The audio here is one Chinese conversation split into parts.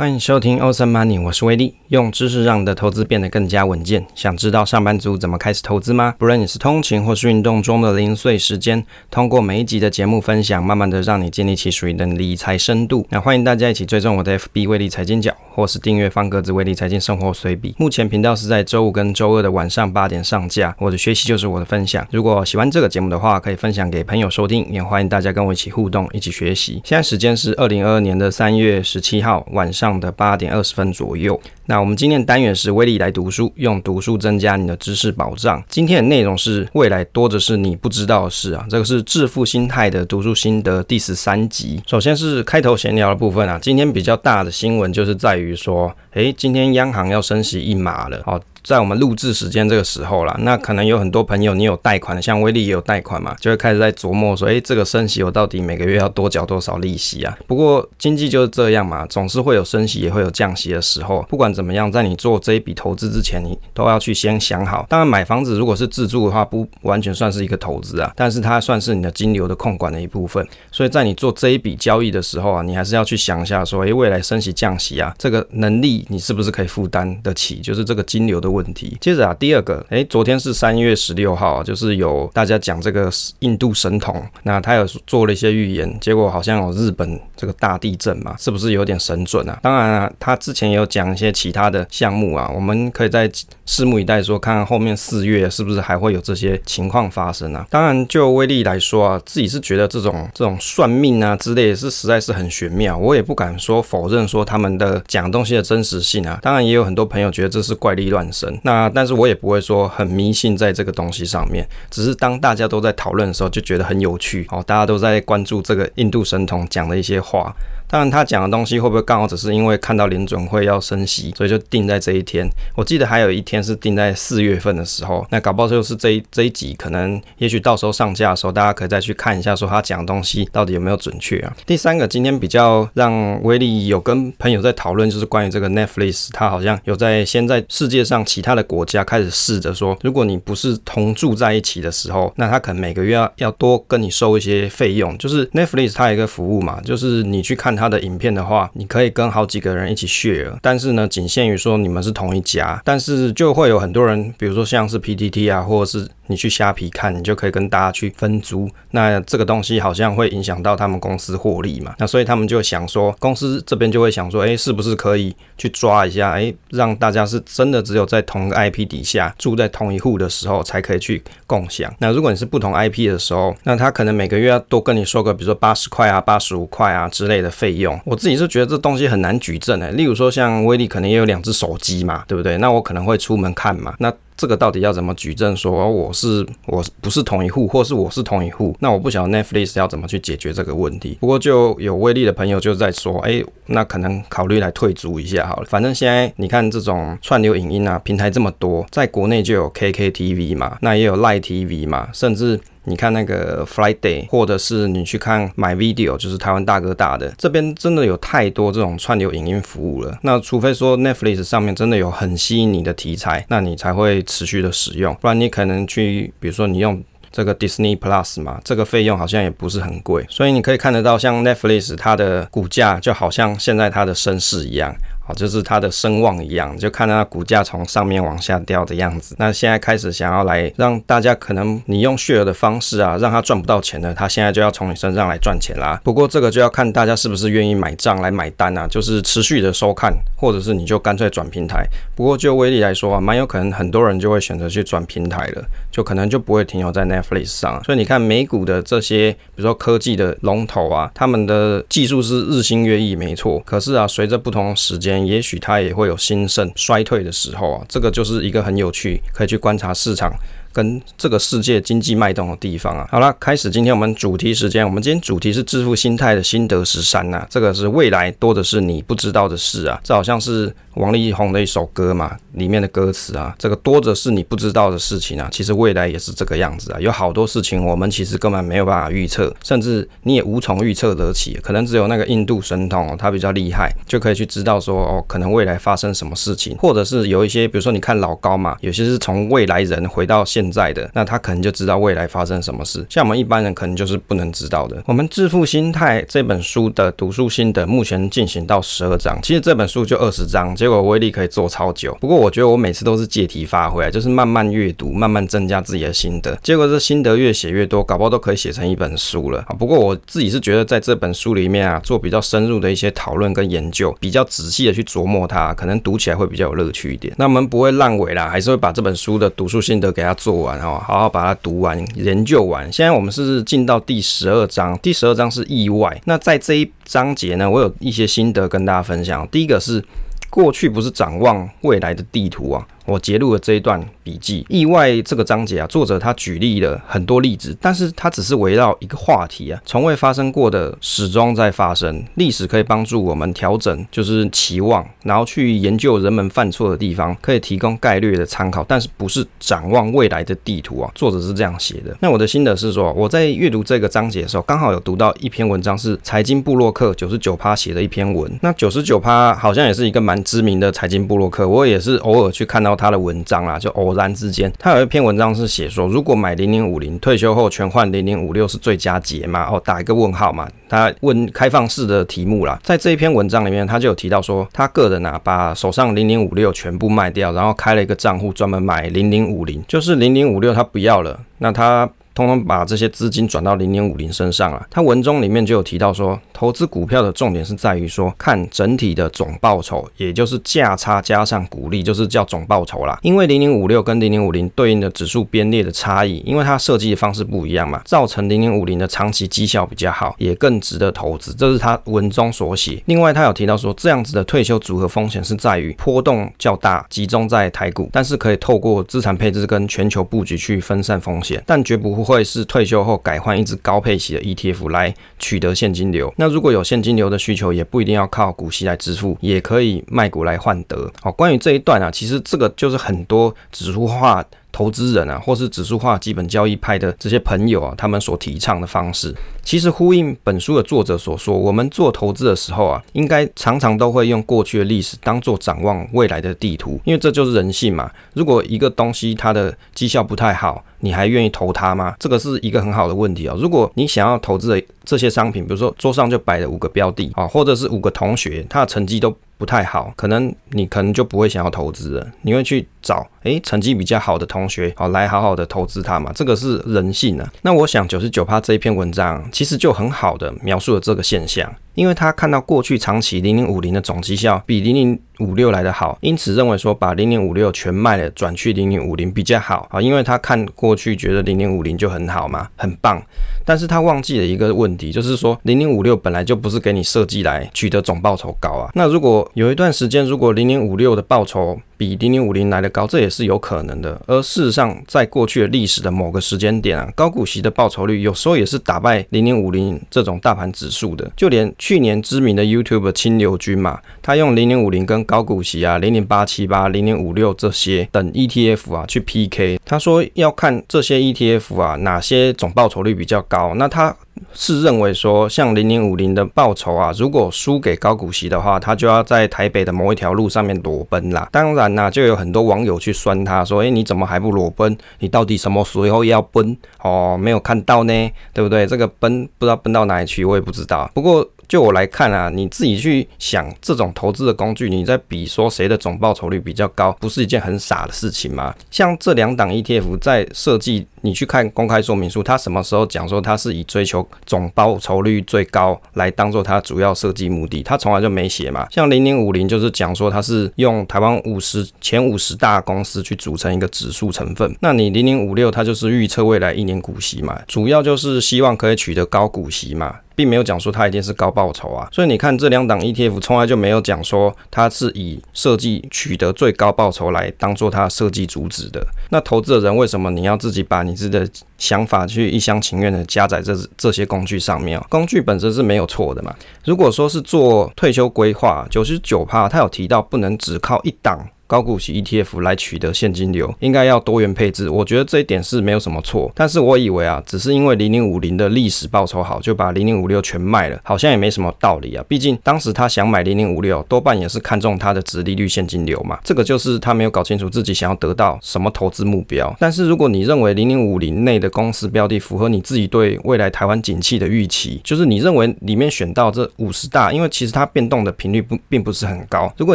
欢迎收听 Awesome Money，我是威利，用知识让你的投资变得更加稳健。想知道上班族怎么开始投资吗？不论你是通勤或是运动中的零碎时间，通过每一集的节目分享，慢慢的让你建立起属于的理财深度。那欢迎大家一起追踪我的 FB 威利财经角，或是订阅方格子威利财经生活随笔。目前频道是在周五跟周二的晚上八点上架。我的学习就是我的分享。如果喜欢这个节目的话，可以分享给朋友收听，也欢迎大家跟我一起互动，一起学习。现在时间是二零二二年的三月十七号晚上的八点二十分左右。那我们今天的单元是威力来读书，用读书增加你的知识保障。今天的内容是未来多的是你不知道的事啊，这个是致富心态的读书心得第十三集。首先是开头闲聊的部分啊，今天比较大的新闻就是在于说，诶，今天央行要升息一码了，好。在我们录制时间这个时候啦，那可能有很多朋友你有贷款的，像威利也有贷款嘛，就会开始在琢磨说，诶，这个升息我到底每个月要多缴多少利息啊？不过经济就是这样嘛，总是会有升息也会有降息的时候。不管怎么样，在你做这一笔投资之前，你都要去先想好。当然，买房子如果是自住的话，不完全算是一个投资啊，但是它算是你的金流的控管的一部分。所以在你做这一笔交易的时候啊，你还是要去想一下说，诶，未来升息降息啊，这个能力你是不是可以负担得起？就是这个金流的问题。接着啊，第二个，诶，昨天是三月十六号，就是有大家讲这个印度神童，那他有做了一些预言，结果好像有日本这个大地震嘛，是不是有点神准啊？当然啊，他之前也有讲一些其他的项目啊，我们可以再拭目以待，说看看后面四月是不是还会有这些情况发生啊？当然，就威力来说啊，自己是觉得这种这种算命啊之类是实在是很玄妙，我也不敢说否认说他们的讲东西的真实性啊。当然，也有很多朋友觉得这是怪力乱神。那，但是我也不会说很迷信在这个东西上面，只是当大家都在讨论的时候，就觉得很有趣哦，大家都在关注这个印度神童讲的一些话。当然，他讲的东西会不会刚好只是因为看到联准会要升息，所以就定在这一天？我记得还有一天是定在四月份的时候。那搞不好就是这一这一集，可能也许到时候上架的时候，大家可以再去看一下，说他讲的东西到底有没有准确啊？第三个，今天比较让威利有跟朋友在讨论，就是关于这个 Netflix，他好像有在先在世界上其他的国家开始试着说，如果你不是同住在一起的时候，那他可能每个月要要多跟你收一些费用。就是 Netflix 它有一个服务嘛，就是你去看。他的影片的话，你可以跟好几个人一起 share，但是呢，仅限于说你们是同一家，但是就会有很多人，比如说像是 PTT 啊，或者是。你去虾皮看，你就可以跟大家去分租。那这个东西好像会影响到他们公司获利嘛？那所以他们就想说，公司这边就会想说，哎，是不是可以去抓一下？哎，让大家是真的只有在同个 IP 底下住在同一户的时候才可以去共享。那如果你是不同 IP 的时候，那他可能每个月要多跟你收个，比如说八十块啊、八十五块啊之类的费用。我自己是觉得这东西很难举证哎。例如说像威利可能也有两只手机嘛，对不对？那我可能会出门看嘛，那。这个到底要怎么举证？说我是我不是同一户，或是我是同一户？那我不晓得 Netflix 要怎么去解决这个问题。不过就有威利的朋友就在说，哎，那可能考虑来退租一下好了。反正现在你看这种串流影音啊，平台这么多，在国内就有 KKTV 嘛，那也有 Line TV 嘛，甚至。你看那个 Friday，或者是你去看 My Video，就是台湾大哥大的这边，真的有太多这种串流影音服务了。那除非说 Netflix 上面真的有很吸引你的题材，那你才会持续的使用。不然你可能去，比如说你用这个 Disney Plus 嘛，这个费用好像也不是很贵。所以你可以看得到，像 Netflix 它的股价就好像现在它的身世一样。就是它的声望一样，就看到它股价从上面往下掉的样子。那现在开始想要来让大家，可能你用 share 的方式啊，让他赚不到钱的，他现在就要从你身上来赚钱啦。不过这个就要看大家是不是愿意买账来买单啊，就是持续的收看，或者是你就干脆转平台。不过就威力来说啊，蛮有可能很多人就会选择去转平台了，就可能就不会停留在 Netflix 上。所以你看美股的这些，比如说科技的龙头啊，他们的技术是日新月异，没错。可是啊，随着不同时间。也许它也会有兴盛、衰退的时候啊，这个就是一个很有趣，可以去观察市场。跟这个世界经济脉动的地方啊，好了，开始今天我们主题时间。我们今天主题是致富心态的心得十三呐，这个是未来多的是你不知道的事啊，这好像是王力宏的一首歌嘛，里面的歌词啊，这个多的是你不知道的事情啊，其实未来也是这个样子啊，有好多事情我们其实根本没有办法预测，甚至你也无从预测得起，可能只有那个印度神童他比较厉害，就可以去知道说哦，可能未来发生什么事情，或者是有一些，比如说你看老高嘛，有些是从未来人回到现现在的，那他可能就知道未来发生什么事。像我们一般人可能就是不能知道的。我们《致富心态》这本书的读书心得目前进行到十二章，其实这本书就二十章，结果威力可以做超久。不过我觉得我每次都是借题发挥，就是慢慢阅读，慢慢增加自己的心得。结果这心得越写越多，搞不好都可以写成一本书了。不过我自己是觉得在这本书里面啊，做比较深入的一些讨论跟研究，比较仔细的去琢磨它，可能读起来会比较有乐趣一点。那我们不会烂尾啦，还是会把这本书的读书心得给它做做完哦，好好把它读完、研究完。现在我们是进到第十二章，第十二章是意外。那在这一章节呢，我有一些心得跟大家分享。第一个是过去不是展望未来的地图啊。我截录了这一段笔记，意外这个章节啊，作者他举例了很多例子，但是他只是围绕一个话题啊，从未发生过的始终在发生。历史可以帮助我们调整，就是期望，然后去研究人们犯错的地方，可以提供概率的参考，但是不是展望未来的地图啊。作者是这样写的。那我的心得是说，我在阅读这个章节的时候，刚好有读到一篇文章，是财经部落客九十九趴写的一篇文。那九十九趴好像也是一个蛮知名的财经部落客，我也是偶尔去看到他的文章啦，就偶然之间，他有一篇文章是写说，如果买零零五零，退休后全换零零五六是最佳解嘛？哦，打一个问号嘛，他问开放式的题目啦。在这一篇文章里面，他就有提到说，他个人啊，把手上零零五六全部卖掉，然后开了一个账户专门买零零五零，就是零零五六他不要了，那他。通通把这些资金转到零零五零身上了。他文中里面就有提到说，投资股票的重点是在于说，看整体的总报酬，也就是价差加上股利，就是叫总报酬啦。因为零零五六跟零零五零对应的指数编列的差异，因为它设计的方式不一样嘛，造成零零五零的长期绩效比较好，也更值得投资。这是他文中所写。另外，他有提到说，这样子的退休组合风险是在于波动较大，集中在台股，但是可以透过资产配置跟全球布局去分散风险，但绝不。会会是退休后改换一支高配息的 ETF 来取得现金流。那如果有现金流的需求，也不一定要靠股息来支付，也可以卖股来换得。好，关于这一段啊，其实这个就是很多指数化。投资人啊，或是指数化基本交易派的这些朋友啊，他们所提倡的方式，其实呼应本书的作者所说，我们做投资的时候啊，应该常常都会用过去的历史当做展望未来的地图，因为这就是人性嘛。如果一个东西它的绩效不太好，你还愿意投它吗？这个是一个很好的问题啊。如果你想要投资的这些商品，比如说桌上就摆了五个标的啊，或者是五个同学，他的成绩都不太好，可能你可能就不会想要投资了，你会去找诶成绩比较好的同学，好来好好的投资他嘛，这个是人性啊。那我想九十九趴这一篇文章其实就很好的描述了这个现象。因为他看到过去长期零零五零的总绩效比零零五六来得好，因此认为说把零零五六全卖了转去零零五零比较好啊。因为他看过去觉得零零五零就很好嘛，很棒。但是他忘记了一个问题，就是说零零五六本来就不是给你设计来取得总报酬高啊。那如果有一段时间，如果零零五六的报酬比零零五零来得高，这也是有可能的。而事实上，在过去的历史的某个时间点啊，高股息的报酬率有时候也是打败零零五零这种大盘指数的，就连。去年知名的 YouTube 清流君嘛，他用零零五零跟高股息啊，零零八七八、零零五六这些等 ETF 啊去 PK，他说要看这些 ETF 啊哪些总报酬率比较高，那他。是认为说，像零零五零的报酬啊，如果输给高股息的话，他就要在台北的某一条路上面裸奔啦。当然啦、就有很多网友去酸他说：“诶，你怎么还不裸奔？你到底什么时候要奔？哦，没有看到呢，对不对？这个奔不知道奔到哪里去，我也不知道。不过。”就我来看啊，你自己去想这种投资的工具，你在比说谁的总报酬率比较高，不是一件很傻的事情吗？像这两档 ETF 在设计，你去看公开说明书，它什么时候讲说它是以追求总报酬率最高来当做它主要设计目的？它从来就没写嘛。像零零五零就是讲说它是用台湾五十前五十大公司去组成一个指数成分，那你零零五六它就是预测未来一年股息嘛，主要就是希望可以取得高股息嘛。并没有讲说它一定是高报酬啊，所以你看这两档 ETF 从来就没有讲说它是以设计取得最高报酬来当做它设计主旨的。那投资的人为什么你要自己把你自己的想法去一厢情愿的加载这这些工具上面啊？工具本身是没有错的嘛。如果说是做退休规划，九十九趴他有提到不能只靠一档。高股息 ETF 来取得现金流，应该要多元配置。我觉得这一点是没有什么错。但是我以为啊，只是因为零零五零的历史报酬好，就把零零五六全卖了，好像也没什么道理啊。毕竟当时他想买零零五六，多半也是看中它的殖利率现金流嘛。这个就是他没有搞清楚自己想要得到什么投资目标。但是如果你认为零零五零内的公司标的符合你自己对未来台湾景气的预期，就是你认为里面选到这五十大，因为其实它变动的频率不并不是很高。如果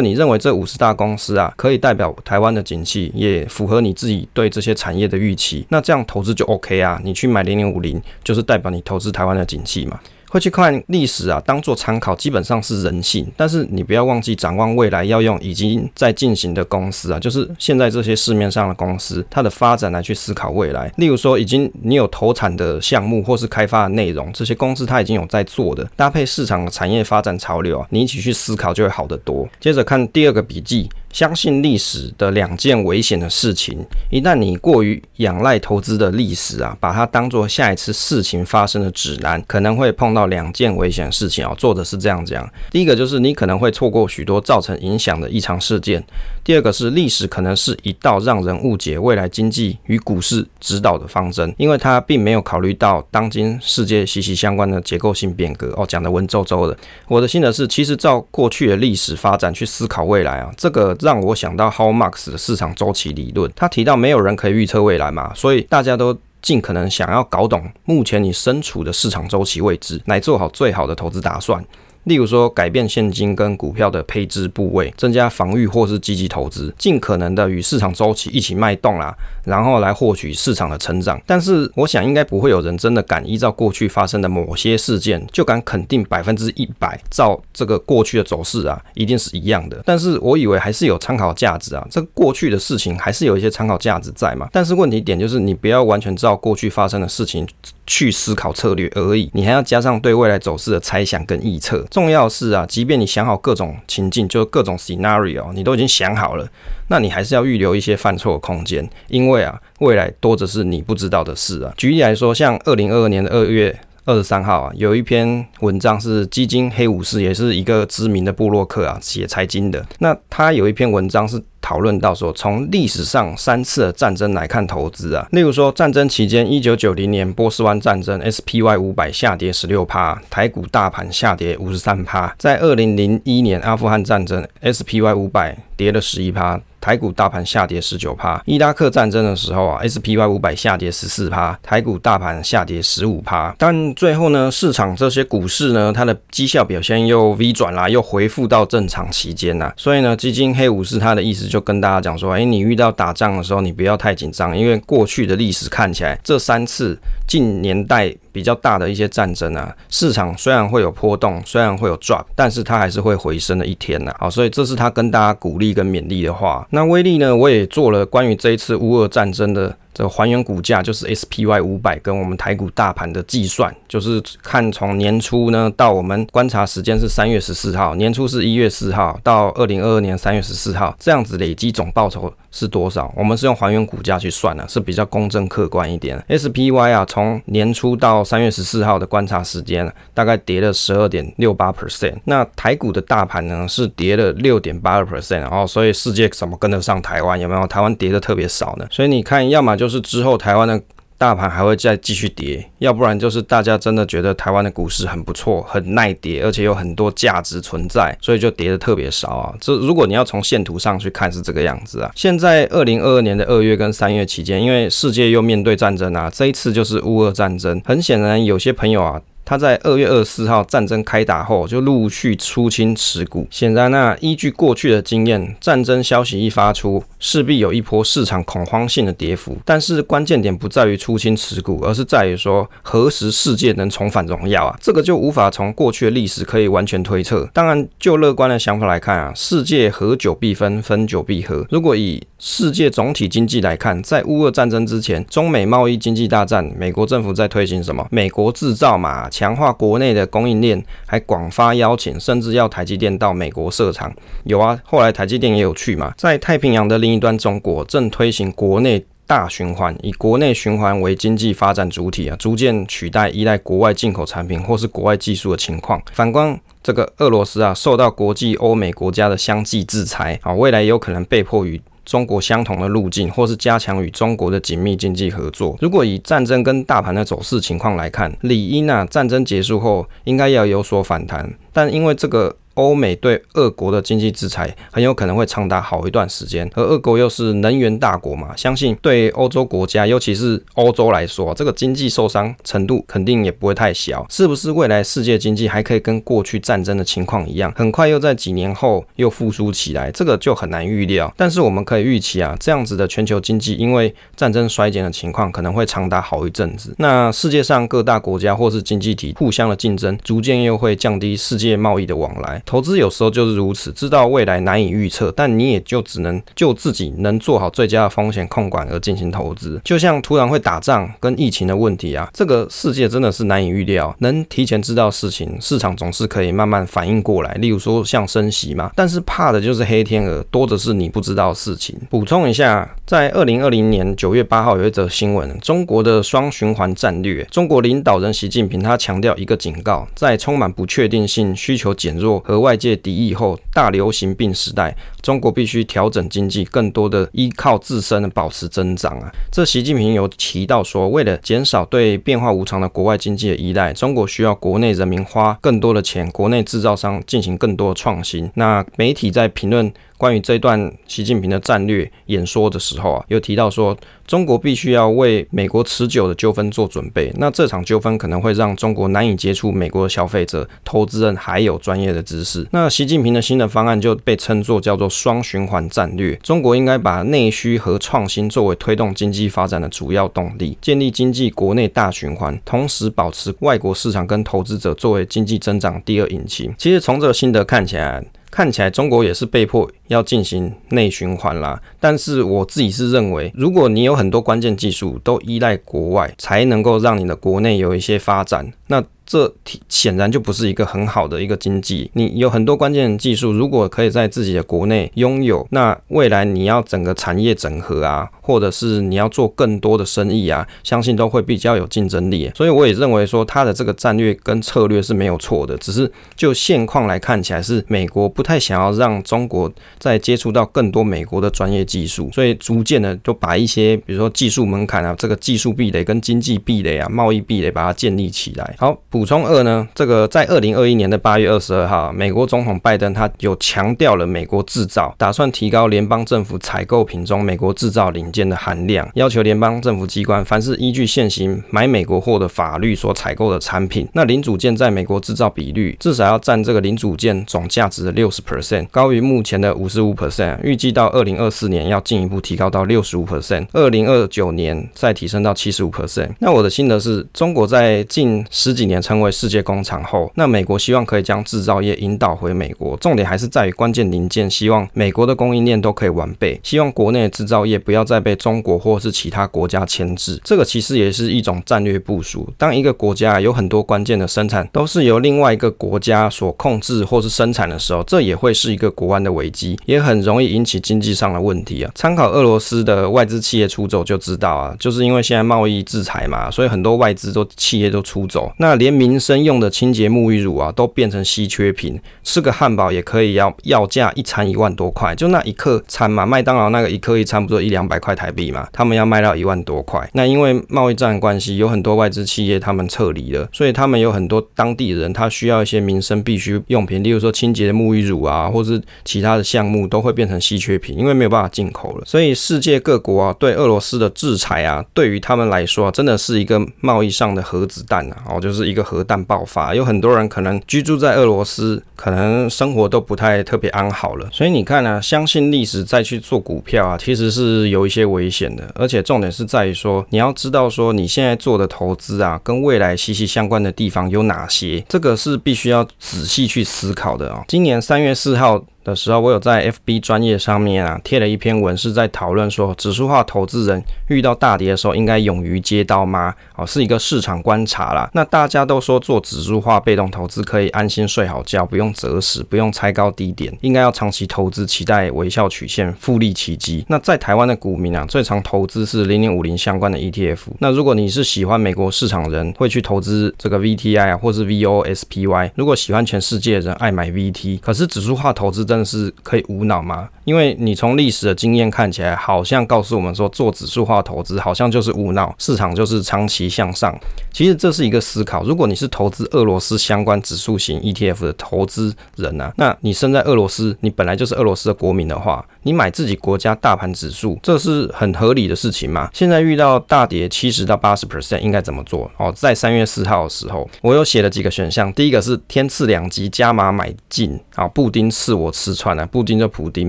你认为这五十大公司啊可以代表台湾的景气，也符合你自己对这些产业的预期，那这样投资就 OK 啊。你去买零零五零，就是代表你投资台湾的景气嘛。会去看历史啊，当做参考，基本上是人性。但是你不要忘记展望未来，要用已经在进行的公司啊，就是现在这些市面上的公司，它的发展来去思考未来。例如说，已经你有投产的项目或是开发的内容，这些公司它已经有在做的，搭配市场的产业发展潮流啊，你一起去思考就会好得多。接着看第二个笔记。相信历史的两件危险的事情，一旦你过于仰赖投资的历史啊，把它当做下一次事情发生的指南，可能会碰到两件危险的事情啊。作者是这样讲：第一个就是你可能会错过许多造成影响的异常事件；第二个是历史可能是一道让人误解未来经济与股市指导的方针，因为它并没有考虑到当今世界息息相关的结构性变革。哦，讲的文绉绉的。我的心得是，其实照过去的历史发展去思考未来啊，这个。让我想到 How Marx 的市场周期理论，他提到没有人可以预测未来嘛，所以大家都尽可能想要搞懂目前你身处的市场周期位置，来做好最好的投资打算。例如说，改变现金跟股票的配置部位，增加防御或是积极投资，尽可能的与市场周期一起脉动啦，然后来获取市场的成长。但是，我想应该不会有人真的敢依照过去发生的某些事件，就敢肯定百分之一百照这个过去的走势啊，一定是一样的。但是我以为还是有参考价值啊，这个过去的事情还是有一些参考价值在嘛。但是问题点就是，你不要完全照过去发生的事情去思考策略而已，你还要加上对未来走势的猜想跟预测。重要是啊，即便你想好各种情境，就各种 scenario，你都已经想好了，那你还是要预留一些犯错的空间，因为啊，未来多的是你不知道的事啊。举例来说，像二零二二年的二月二十三号啊，有一篇文章是基金黑武士，也是一个知名的部落客啊，写财经的。那他有一篇文章是。讨论到说，从历史上三次的战争来看投资啊，例如说战争期间，一九九零年波斯湾战争，SPY 五百下跌十六趴，台股大盘下跌五十三趴。在二零零一年阿富汗战争，SPY 五百跌了十一趴。台股大盘下跌十九趴，伊拉克战争的时候啊，SPY 五百下跌十四趴，台股大盘下跌十五趴。但最后呢，市场这些股市呢，它的绩效表现又 V 转啦，又恢复到正常期间呐。所以呢，基金黑武士他的意思就跟大家讲说，哎，你遇到打仗的时候，你不要太紧张，因为过去的历史看起来，这三次近年代。比较大的一些战争啊，市场虽然会有波动，虽然会有 drop，但是它还是会回升的一天呐。好，所以这是他跟大家鼓励跟勉励的话。那威力呢，我也做了关于这一次乌俄战争的。这还原股价就是 SPY 五百跟我们台股大盘的计算，就是看从年初呢到我们观察时间是三月十四号，年初是一月四号到二零二二年三月十四号，这样子累积总报酬是多少？我们是用还原股价去算的，是比较公正客观一点。SPY 啊，从年初到三月十四号的观察时间，大概跌了十二点六八 percent。那台股的大盘呢是跌了六点八二 percent，然后所以世界怎么跟得上台湾？有没有？台湾跌的特别少呢？所以你看，要么就。就是之后台湾的大盘还会再继续跌，要不然就是大家真的觉得台湾的股市很不错，很耐跌，而且有很多价值存在，所以就跌的特别少啊。这如果你要从线图上去看是这个样子啊。现在二零二二年的二月跟三月期间，因为世界又面对战争啊，这一次就是乌俄战争。很显然，有些朋友啊。他在二月二十四号战争开打后，就陆续出清持股。显然啊，依据过去的经验，战争消息一发出，势必有一波市场恐慌性的跌幅。但是关键点不在于出清持股，而是在于说何时世界能重返荣耀啊？这个就无法从过去的历史可以完全推测。当然，就乐观的想法来看啊，世界合久必分，分久必合。如果以世界总体经济来看，在乌俄战争之前，中美贸易经济大战，美国政府在推行什么？美国制造嘛。强化国内的供应链，还广发邀请，甚至要台积电到美国设厂。有啊，后来台积电也有去嘛。在太平洋的另一端，中国正推行国内大循环，以国内循环为经济发展主体啊，逐渐取代依赖国外进口产品或是国外技术的情况。反观这个俄罗斯啊受到国际欧美国家的相继制裁啊，未来有可能被迫与中国相同的路径，或是加强与中国的紧密经济合作。如果以战争跟大盘的走势情况来看，理应啊战争结束后应该要有所反弹，但因为这个。欧美对俄国的经济制裁很有可能会长达好一段时间，而俄国又是能源大国嘛，相信对欧洲国家，尤其是欧洲来说，这个经济受伤程度肯定也不会太小。是不是未来世界经济还可以跟过去战争的情况一样，很快又在几年后又复苏起来？这个就很难预料。但是我们可以预期啊，这样子的全球经济因为战争衰减的情况，可能会长达好一阵子。那世界上各大国家或是经济体互相的竞争，逐渐又会降低世界贸易的往来。投资有时候就是如此，知道未来难以预测，但你也就只能就自己能做好最佳的风险控管而进行投资。就像突然会打仗跟疫情的问题啊，这个世界真的是难以预料。能提前知道事情，市场总是可以慢慢反应过来。例如说像升息嘛，但是怕的就是黑天鹅，多的是你不知道的事情。补充一下，在二零二零年九月八号有一则新闻，中国的双循环战略，中国领导人习近平他强调一个警告，在充满不确定性、需求减弱和外界。敌意后，大流行病时代，中国必须调整经济，更多的依靠自身保持增长啊。这习近平有提到说，为了减少对变化无常的国外经济的依赖，中国需要国内人民花更多的钱，国内制造商进行更多的创新。那媒体在评论。关于这段习近平的战略演说的时候啊，又提到说，中国必须要为美国持久的纠纷做准备。那这场纠纷可能会让中国难以接触美国的消费者、投资人还有专业的知识。那习近平的新的方案就被称作叫做双循环战略。中国应该把内需和创新作为推动经济发展的主要动力，建立经济国内大循环，同时保持外国市场跟投资者作为经济增长第二引擎。其实从这个心得看起来。看起来中国也是被迫要进行内循环啦，但是我自己是认为，如果你有很多关键技术都依赖国外，才能够让你的国内有一些发展，那。这显然就不是一个很好的一个经济。你有很多关键技术，如果可以在自己的国内拥有，那未来你要整个产业整合啊，或者是你要做更多的生意啊，相信都会比较有竞争力。所以我也认为说，他的这个战略跟策略是没有错的，只是就现况来看起来，是美国不太想要让中国再接触到更多美国的专业技术，所以逐渐的就把一些比如说技术门槛啊，这个技术壁垒跟经济壁垒啊、贸易壁垒把它建立起来。好。补充二呢，这个在二零二一年的八月二十二号，美国总统拜登他有强调了美国制造，打算提高联邦政府采购品中美国制造零件的含量，要求联邦政府机关凡是依据现行买美国货的法律所采购的产品，那零组件在美国制造比率至少要占这个零组件总价值的六十 percent，高于目前的五十五 percent，预计到二零二四年要进一步提高到六十五 percent，二零二九年再提升到七十五 percent。那我的心得是，中国在近十几年。成为世界工厂后，那美国希望可以将制造业引导回美国，重点还是在于关键零件，希望美国的供应链都可以完备，希望国内制造业不要再被中国或是其他国家牵制。这个其实也是一种战略部署。当一个国家有很多关键的生产都是由另外一个国家所控制或是生产的时候，这也会是一个国安的危机，也很容易引起经济上的问题啊。参考俄罗斯的外资企业出走就知道啊，就是因为现在贸易制裁嘛，所以很多外资都企业都出走，那连。民生用的清洁沐浴乳啊，都变成稀缺品。吃个汉堡也可以要要价一餐一万多块，就那一客餐嘛，麦当劳那个一客一餐不多一两百块台币嘛，他们要卖到一万多块。那因为贸易战关系，有很多外资企业他们撤离了，所以他们有很多当地人，他需要一些民生必需用品，例如说清洁的沐浴乳啊，或是其他的项目都会变成稀缺品，因为没有办法进口了。所以世界各国啊，对俄罗斯的制裁啊，对于他们来说啊，真的是一个贸易上的核子弹啊，哦，就是一个。核弹爆发，有很多人可能居住在俄罗斯，可能生活都不太特别安好了。所以你看呢、相信历史再去做股票啊，其实是有一些危险的。而且重点是在于说，你要知道说你现在做的投资啊，跟未来息息相关的地方有哪些，这个是必须要仔细去思考的啊、哦。今年三月四号。的时候，我有在 FB 专业上面啊贴了一篇文，是在讨论说，指数化投资人遇到大跌的时候应该勇于接刀吗？哦，是一个市场观察啦。那大家都说做指数化被动投资可以安心睡好觉，不用择时，不用猜高低点，应该要长期投资，期待微笑曲线复利奇迹。那在台湾的股民啊，最常投资是零零五零相关的 ETF。那如果你是喜欢美国市场人，会去投资这个 VTI 啊，或是 VOSPY。如果喜欢全世界人爱买 VT，可是指数化投资真的是可以无脑吗？因为你从历史的经验看起来，好像告诉我们说，做指数化投资好像就是无脑，市场就是长期向上。其实这是一个思考。如果你是投资俄罗斯相关指数型 ETF 的投资人啊，那你身在俄罗斯，你本来就是俄罗斯的国民的话，你买自己国家大盘指数，这是很合理的事情嘛？现在遇到大跌七十到八十 percent，应该怎么做？哦，在三月四号的时候，我有写了几个选项。第一个是天赐两级加码买进啊，布丁赐我吃四川啊，布丁就普丁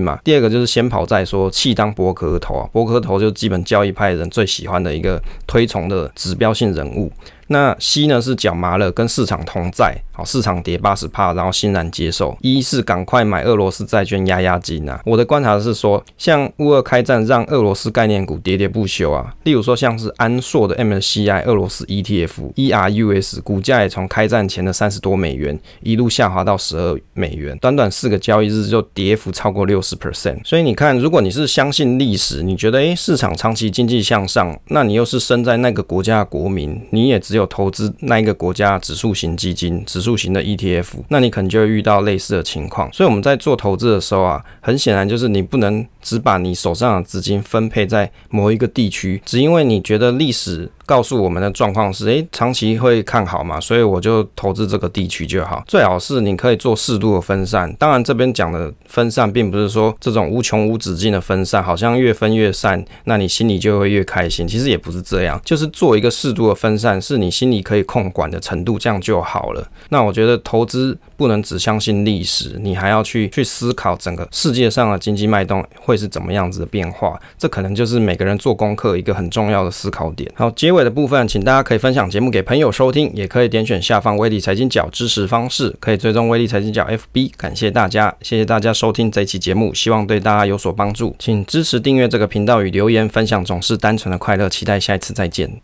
嘛。第二个就是先跑再说，气当博克头啊，博克头就基本交易派人最喜欢的一个推崇的指标性人物。那 C 呢是脚麻了，跟市场同在，好，市场跌八十趴，然后欣然接受。一是赶快买俄罗斯债券压压惊啊。我的观察是说，像乌俄开战让俄罗斯概念股喋喋不休啊。例如说像是安硕的 MSCI 俄罗斯 ETF ERUS 股价也从开战前的三十多美元一路下滑到十二美元，短短四个交易日就跌幅超过六十 percent。所以你看，如果你是相信历史，你觉得诶市场长期经济向上，那你又是身在那个国家的国民，你也只有有投资那一个国家指数型基金、指数型的 ETF，那你可能就会遇到类似的情况。所以我们在做投资的时候啊，很显然就是你不能只把你手上的资金分配在某一个地区，只因为你觉得历史。告诉我们的状况是，诶，长期会看好嘛，所以我就投资这个地区就好。最好是你可以做适度的分散。当然，这边讲的分散，并不是说这种无穷无止境的分散，好像越分越散，那你心里就会越开心。其实也不是这样，就是做一个适度的分散，是你心里可以控管的程度，这样就好了。那我觉得投资不能只相信历史，你还要去去思考整个世界上的经济脉动会是怎么样子的变化。这可能就是每个人做功课一个很重要的思考点。好，结尾。的部分，请大家可以分享节目给朋友收听，也可以点选下方威力财经角支持方式，可以追踪威力财经角 FB。感谢大家，谢谢大家收听这一期节目，希望对大家有所帮助，请支持订阅这个频道与留言分享，总是单纯的快乐。期待下一次再见。